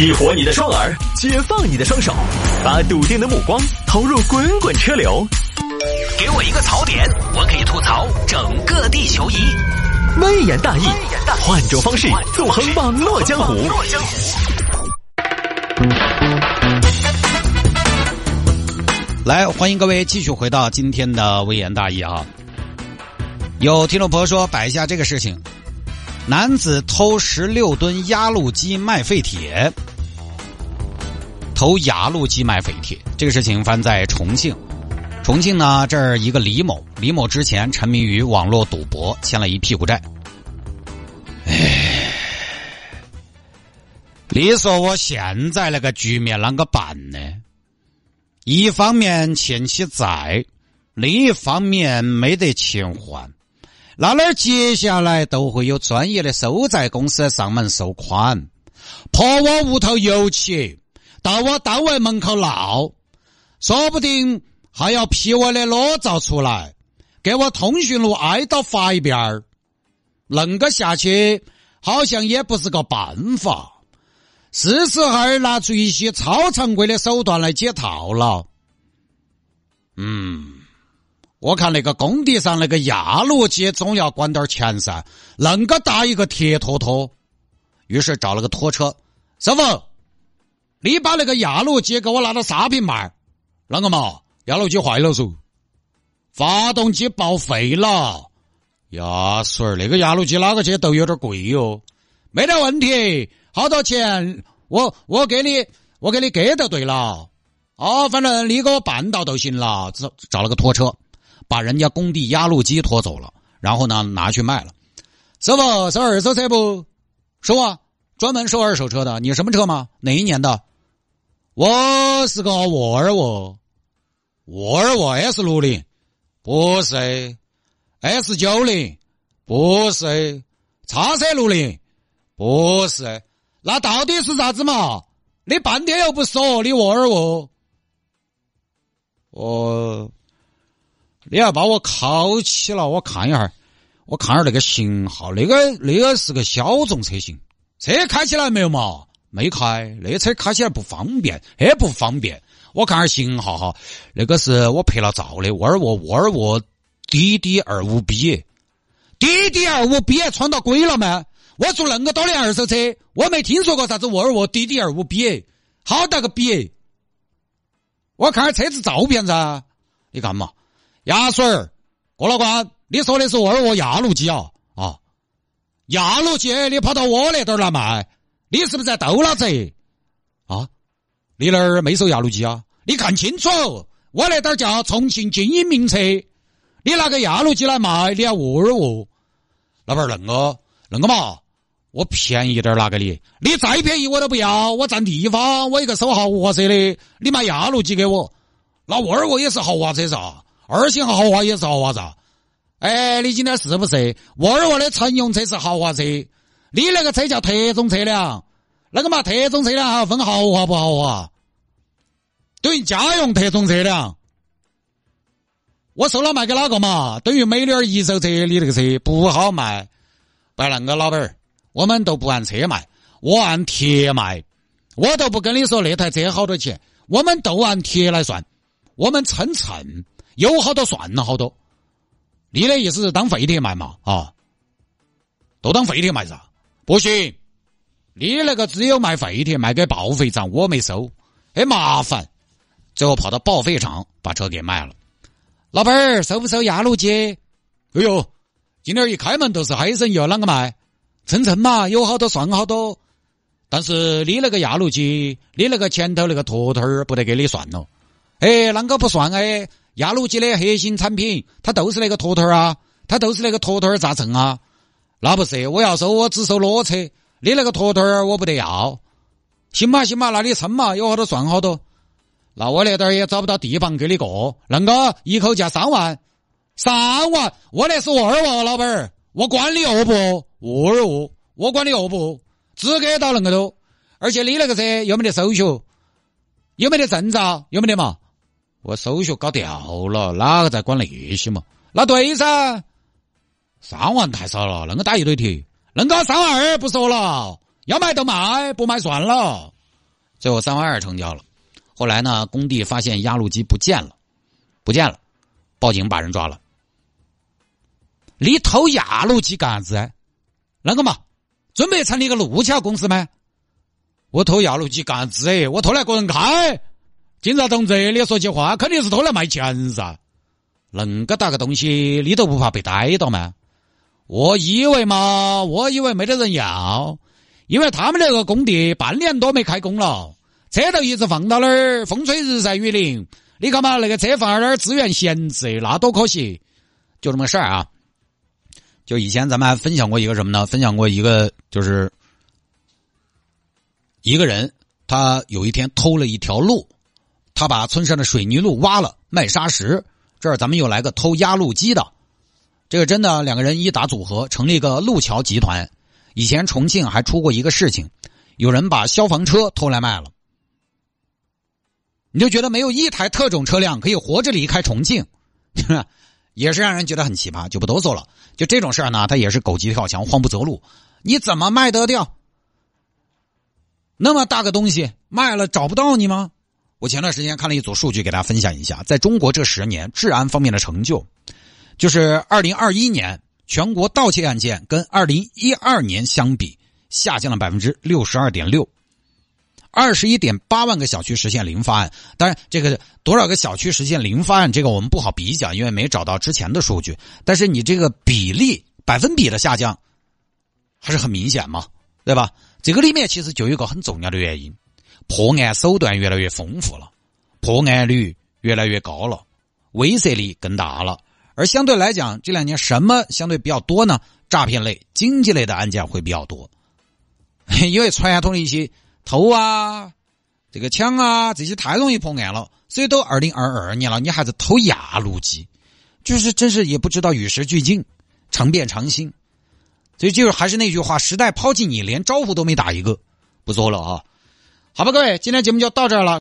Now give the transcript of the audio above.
激活你的双耳，解放你的双手，把笃定的目光投入滚滚车流。给我一个槽点，我可以吐槽整个地球仪。微言大义，换种方式纵横网络江湖。来，欢迎各位继续回到今天的微言大义啊！有听众朋友说摆一下这个事情：男子偷十六吨压路机卖废铁，偷压路机卖废铁，这个事情发生在重庆。重庆呢，这儿一个李某，李某之前沉迷于网络赌博，欠了一屁股债。唉，你说我现在那个局面啷个办呢？一方面欠起债，另一方面没得钱还，那那接下来都会有专业的收债公司上门收款，泼我屋头油漆，到我单位门口闹，说不定还要批我的裸照出来，给我通讯录挨到发一遍儿，恁个下去好像也不是个办法。是时候拿出一些超常规的手段来解套了。嗯，我看那个工地上那个压路机总要管点钱噻，恁个大一个铁坨坨。于是找了个拖车，师傅，你把那个压路机给我拿到沙坪卖。啷个嘛？压路机坏了嗦，发动机报废了。呀，孙儿，那个压路机哪个去都有点贵哟。没得问题。好多钱？我我给你，我给你给就对了。哦，反正你给我办到就行了。找找了个拖车，把人家工地压路机拖走了，然后呢拿去卖了。师傅收二手车不？收啊，专门收二手车的。你什么车吗？哪一年的？我是个沃尔沃，沃尔沃 S 六零，不是 S 九零，不是叉 C 六零，不是。那到底是啥子嘛？你半天又不说，你沃尔沃，我，你要把我铐起了，我看一下，我看下那个型号，那个那个是个小众车型，车开起来没有嘛？没开，那车开起来不方便，很不方便。我看下型号哈，那个是我拍了照的沃尔沃，沃尔沃 DD 二五 B，DD 二五 B 穿到鬼了吗？我做恁个多的二手车，我没听说过啥子沃尔沃 DD 二五 B，好大个 B！我看下车子照片噻，你看嘛，牙水儿，郭老官，你说的是沃尔沃压路机啊？啊，压路机你跑到我那点儿来卖，你是不是在逗老子？啊，你那儿没收压路机啊？你看清楚，我那点儿叫重庆精英名车，你拿个压路机来卖，你要沃尔沃，老板儿恁个恁个嘛？我便宜点拿给你，你再便宜我都不要。我占地方，我一个收豪华车的，你买压路机给我。那沃尔沃也是豪华车噻，二星豪华也是豪华噻。哎，你今天是不是沃尔沃的乘用车是豪华车？你那个车叫特种车辆，那个嘛特种车辆还分豪华不豪华？等于家用特种车辆。我收了卖给哪个嘛？等于美女一手车，你那个车不好卖。不然那个老板儿。我们都不按车卖，我按铁卖，我都不跟你说那台车好多钱，我们都按铁来算，我们称称，有好多算了好多。你的意思是当废铁卖嘛？啊，都当废铁卖噻？不行，你那个只有卖废铁，卖给报废厂，我没收，很麻烦。最后跑到报废厂把车给卖了。老板儿收不收压路机？哎呦，今天一开门都是黑生意，啷个卖？称称嘛，有好多算好多，但是你那个压路机，你那个前头那个坨坨儿不得给你算了。哎，啷个不算哎？压路机的核心产品，它都是那个坨坨儿啊，它都是那个坨坨儿咋称啊？那不是，我要收我只收裸车，你那个坨坨儿我不得要。行嘛行嘛，那你称嘛，有好多算好多。那我那点儿也找不到地方给你过，恁个一口价三万，三万，我那是沃尔沃老板儿。我管你饿不？沃尔沃，我管你饿不？只给到恁个多，而且你那个车有没得手续，有没得证照？有没得嘛？我手续搞掉了，哪个在管那些嘛？那对噻，三万太少了，恁个打一堆铁，恁个三万二不说了，要卖就卖，不卖算了。最后三万二成交了。后来呢，工地发现压路机不见了，不见了，报警把人抓了。你偷压路机干啥子？啷个嘛，准备成立个路桥公司吗？我偷压路机干啥子？我偷来个人开。警察同志，你说句话，肯定是偷来卖钱噻。恁个大个东西，你都不怕被逮到吗？我以为嘛，我以为没得人要，因为他们那个工地半年多没开工了，车头一直放到那儿，风吹日晒雨淋。你看嘛，那个车放在那儿资源闲置，那多可惜。就这么个事儿啊。就以前咱们还分享过一个什么呢？分享过一个，就是一个人，他有一天偷了一条路，他把村上的水泥路挖了卖砂石。这儿咱们又来个偷压路机的，这个真的两个人一打组合，成立一个路桥集团。以前重庆还出过一个事情，有人把消防车偷来卖了，你就觉得没有一台特种车辆可以活着离开重庆。也是让人觉得很奇葩，就不多说了。就这种事儿呢，他也是狗急跳墙，慌不择路。你怎么卖得掉？那么大个东西卖了找不到你吗？我前段时间看了一组数据，给大家分享一下，在中国这十年治安方面的成就，就是二零二一年全国盗窃案件跟二零一二年相比下降了百分之六十二点六。二十一点八万个小区实现零发案，当然这个多少个小区实现零发案，这个我们不好比较，因为没找到之前的数据。但是你这个比例百分比的下降，还是很明显嘛，对吧？这个里面其实就有一个很重要的原因，破案手段越来越丰富了，破案率越来越高了，威慑力更大了。而相对来讲，这两年什么相对比较多呢？诈骗类、经济类的案件会比较多，因为传统的一些。偷啊，这个抢啊，这些太容易破案了，所以都二零二二年了，你还是偷压路机，就是真是也不知道与时俱进，常变常新，所以就是还是那句话，时代抛弃你，连招呼都没打一个，不说了啊，好吧，各位，今天节目就到这儿了。